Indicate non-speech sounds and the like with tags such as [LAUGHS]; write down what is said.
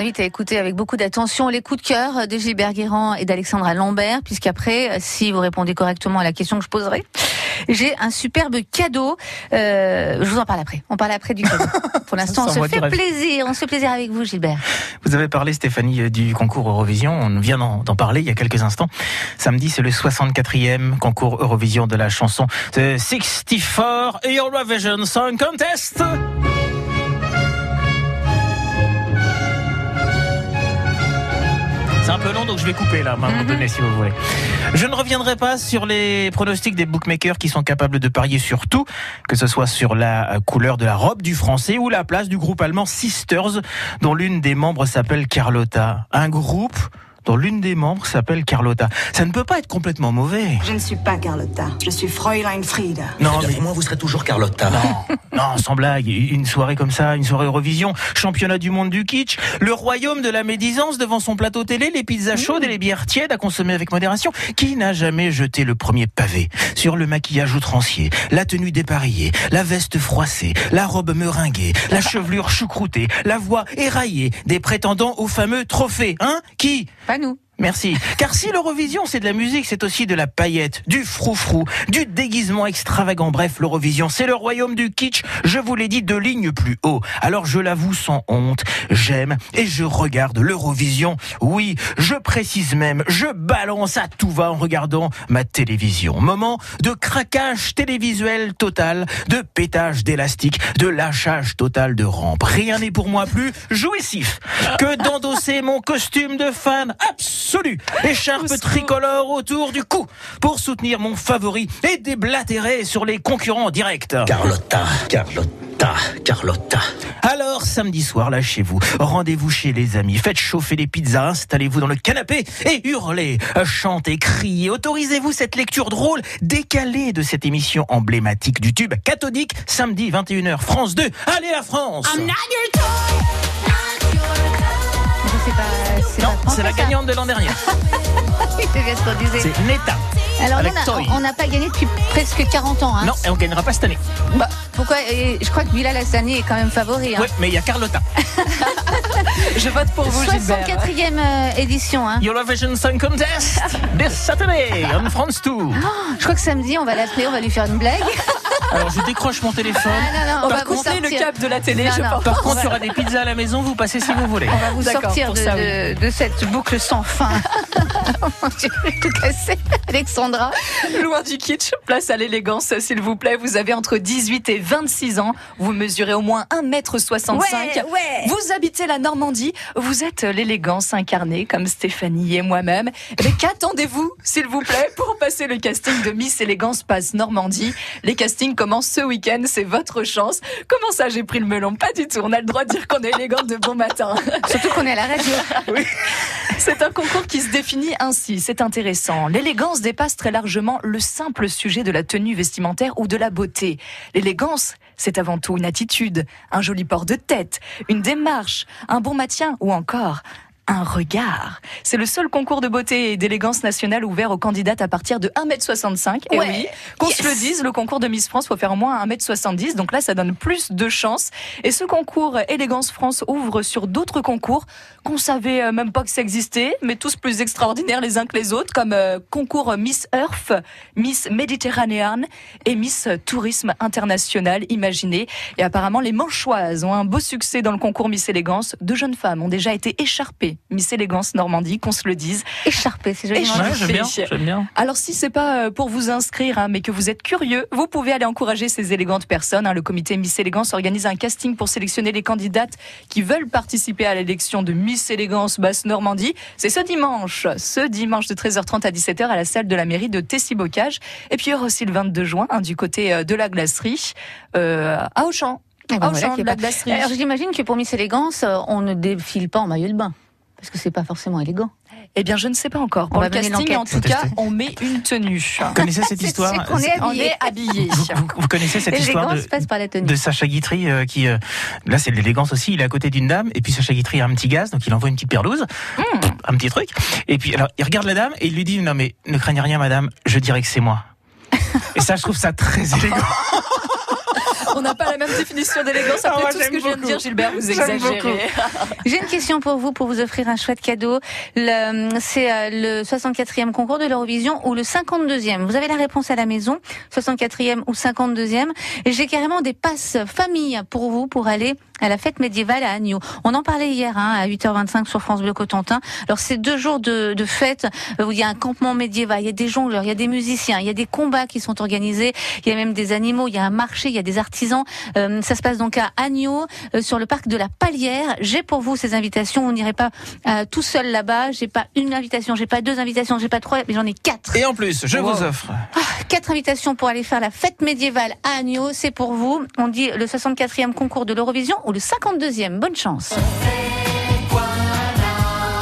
invite à écouter avec beaucoup d'attention les coups de cœur de Gilbert Guérand et d'Alexandra Lambert, puisqu'après, si vous répondez correctement à la question que je poserai, j'ai un superbe cadeau. Euh, je vous en parle après. On parle après du cadeau. [LAUGHS] Pour l'instant, on se fait plaisir. On se fait plaisir avec vous, Gilbert. Vous avez parlé, Stéphanie, du concours Eurovision. On vient d'en parler il y a quelques instants. Samedi, c'est le 64e concours Eurovision de la chanson The 64 Eurovision Song Contest. C'est un peu long, donc je vais couper là, à un moment mhm. donné, si vous voulez. Je ne reviendrai pas sur les pronostics des bookmakers qui sont capables de parier sur tout, que ce soit sur la couleur de la robe du français ou la place du groupe allemand Sisters, dont l'une des membres s'appelle Carlotta. Un groupe dont l'une des membres s'appelle Carlotta. Ça ne peut pas être complètement mauvais. Je ne suis pas Carlotta, je suis Fräulein Frieda. Non, mais moi vous serez toujours Carlotta. Non, non, sans blague, une soirée comme ça, une soirée Eurovision, championnat du monde du kitsch, le royaume de la médisance devant son plateau télé, les pizzas chaudes et les bières tièdes à consommer avec modération. Qui n'a jamais jeté le premier pavé sur le maquillage outrancier, la tenue dépareillée, la veste froissée, la robe meringuée, la chevelure choucroutée, la voix éraillée des prétendants au fameux trophée, hein? Qui? Pas nous. Merci. Car si l'Eurovision c'est de la musique, c'est aussi de la paillette, du froufrou, du déguisement extravagant. Bref, l'Eurovision, c'est le royaume du kitsch. Je vous l'ai dit, deux lignes plus haut. Alors je l'avoue sans honte, j'aime et je regarde l'Eurovision. Oui, je précise même, je balance à tout va en regardant ma télévision. Moment de craquage télévisuel total, de pétage d'élastique, de lâchage total de rampe. Rien n'est pour moi plus jouissif que d'endosser mon costume de fan absolument absolue. Écharpe tricolore autour du cou pour soutenir mon favori et déblatérer sur les concurrents directs. Carlotta, Carlotta. Carlotta. Alors, samedi soir, lâchez-vous. Rendez-vous chez les amis. Faites chauffer les pizzas, installez-vous dans le canapé et hurlez, chantez, criez. Autorisez-vous cette lecture drôle, décalée de cette émission emblématique du tube cathodique, samedi 21h, France 2. Allez la France! c'est la gagnante de l'an dernier. [LAUGHS] c'est Neta. Alors on n'a pas gagné depuis presque 40 ans. Hein. Non, et on gagnera pas cette année. Bah, pourquoi Je crois que Bilal Hassani est quand même favori. Hein. Oui, mais il y a Carlotta. [LAUGHS] Je vote pour vous, 64e euh, édition. Hein. Eurovision Song Contest, this Saturday on France 2. [GASPS] je crois que samedi, on va l'appeler, on va lui faire une blague. [LAUGHS] Alors je décroche mon téléphone. Ah, on va vous sortir le cap de la télé. Par contre, il y aura des pizzas à la maison, vous passez si vous voulez. On va vous sortir de, cette boucle sans fin. [LAUGHS] [LAUGHS] J'ai tout cassé. [LAUGHS] Alexandra. Loin du kitsch, place à l'élégance, s'il vous plaît. Vous avez entre 18 et 26 ans. Vous mesurez au moins 1m65. Ouais, Vous habitez la Normandie. Vous êtes l'élégance incarnée, comme Stéphanie et moi-même. Mais qu'attendez-vous, s'il vous plaît, pour passer le casting de Miss Élégance Passe Normandie? Les castings commencent ce week-end. C'est votre chance. Comment ça, j'ai pris le melon? Pas du tout. On a le droit de dire qu'on est élégante de bon matin. Surtout qu'on est à la radio. [LAUGHS] oui. [LAUGHS] C'est un concours qui se définit ainsi. C'est intéressant. L'élégance dépasse très largement le simple sujet de la tenue vestimentaire ou de la beauté. L'élégance, c'est avant tout une attitude, un joli port de tête, une démarche, un bon maintien ou encore un regard. C'est le seul concours de beauté et d'élégance nationale ouvert aux candidates à partir de 1m65. Et oui, qu'on se le dise, le concours de Miss France faut faire au moins 1m70. Donc là, ça donne plus de chances. Et ce concours Élégance France ouvre sur d'autres concours qu'on savait euh, même pas que ça existait, mais tous plus extraordinaires les uns que les autres, comme euh, concours Miss Earth, Miss Méditerranéenne et Miss Tourisme International. Imaginez. Et apparemment, les Manchoises ont un beau succès dans le concours Miss Élégance. Deux jeunes femmes ont déjà été écharpées Miss Élégance Normandie, qu'on se le dise. Écharpé, c'est joli. j'aime bien, Alors si c'est pas euh, pour vous inscrire, hein, mais que vous êtes curieux, vous pouvez aller encourager ces élégantes personnes. Hein. Le comité Miss Élégance organise un casting pour sélectionner les candidates qui veulent participer à l'élection de Miss Élégance Basse Normandie. C'est ce dimanche, ce dimanche de 13h30 à 17h à la salle de la mairie de Tessy-Bocage. Et puis il y aura aussi le 22 juin hein, du côté euh, de la glacerie euh, à Auchan. Ah ben de la glacerie. Alors j'imagine que pour Miss Élégance, on ne défile pas en maillot de bain. Parce que c'est pas forcément élégant. Eh bien, je ne sais pas encore. Pour le casting, en tout cas, on met une tenue. Vous connaissez cette [LAUGHS] histoire on est habillé. Vous, connaissez cette histoire de, de, Sacha Guitry euh, qui, euh, là, c'est l'élégance aussi. Il est à côté d'une dame et puis Sacha Guitry a un petit gaz, donc il envoie une petite perlouse, hmm. un petit truc. Et puis, alors, il regarde la dame et il lui dit non mais ne craignez rien, madame. Je dirais que c'est moi. et ça, je trouve ça très [LAUGHS] élégant. On n'a pas la même définition d'élégance. Ah, Après moi, tout ce que je viens de dire, Gilbert, vous exagérez. J'ai une question pour vous, pour vous offrir un chouette cadeau. Le- C'est euh, le 64e concours de l'Eurovision ou le 52e. Vous avez la réponse à la maison, 64e ou 52e. Et j'ai carrément des passes famille pour vous pour aller à la fête médiévale à Agneau. On en parlait hier hein, à 8h25 sur France Bleu Cotentin. Alors c'est deux jours de, de fête où il y a un campement médiéval, il y a des jongleurs, il y a des musiciens, il y a des combats qui sont organisés, il y a même des animaux, il y a un marché, il y a des artisans. Euh, ça se passe donc à Agneau, euh, sur le parc de la Palière. J'ai pour vous ces invitations. On n'irait pas euh, tout seul là-bas. J'ai pas une invitation, j'ai pas deux invitations, j'ai pas trois, mais j'en ai quatre. Et en plus, je Wow. vous offre Quatre invitations pour aller faire la fête médiévale à Agneau. C'est pour vous. On dit le 64e concours de l'Eurovision ou le 52e. Bonne chance.